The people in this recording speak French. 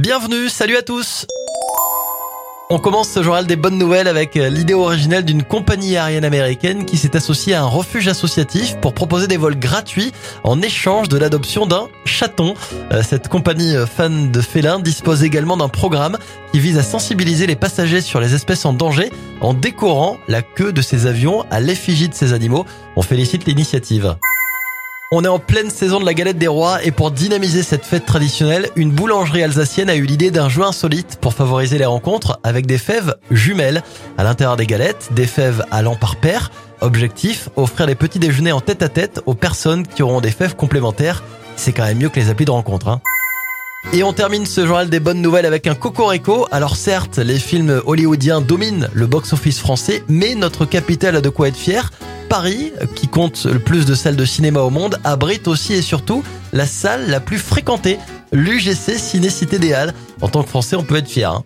Bienvenue, salut à tous on commence ce journal des bonnes nouvelles avec euh, l'idée originelle d'une compagnie aérienne américaine qui s'est associée à un refuge associatif pour proposer des vols gratuits en échange de l'adoption d'un chaton. Euh, cette compagnie euh, fan de félins dispose également d'un programme qui vise à sensibiliser les passagers sur les espèces en danger en décorant la queue de ces avions à l'effigie de ces animaux. On félicite l'initiative. On est en pleine saison de la galette des rois et pour dynamiser cette fête traditionnelle, une boulangerie alsacienne a eu l'idée d'un jeu insolite pour favoriser les rencontres avec des fèves jumelles. À l'intérieur des galettes, des fèves allant par paire. Objectif, offrir les petits déjeuners en tête à tête aux personnes qui auront des fèves complémentaires. C'est quand même mieux que les applis de rencontre. Hein. Et on termine ce journal des bonnes nouvelles avec un cocorico. Alors certes, les films hollywoodiens dominent le box-office français, mais notre capitale a de quoi être fière. Paris, qui compte le plus de salles de cinéma au monde, abrite aussi et surtout la salle la plus fréquentée, l'UGC Ciné Cité des Halles. En tant que Français, on peut être fier. Hein.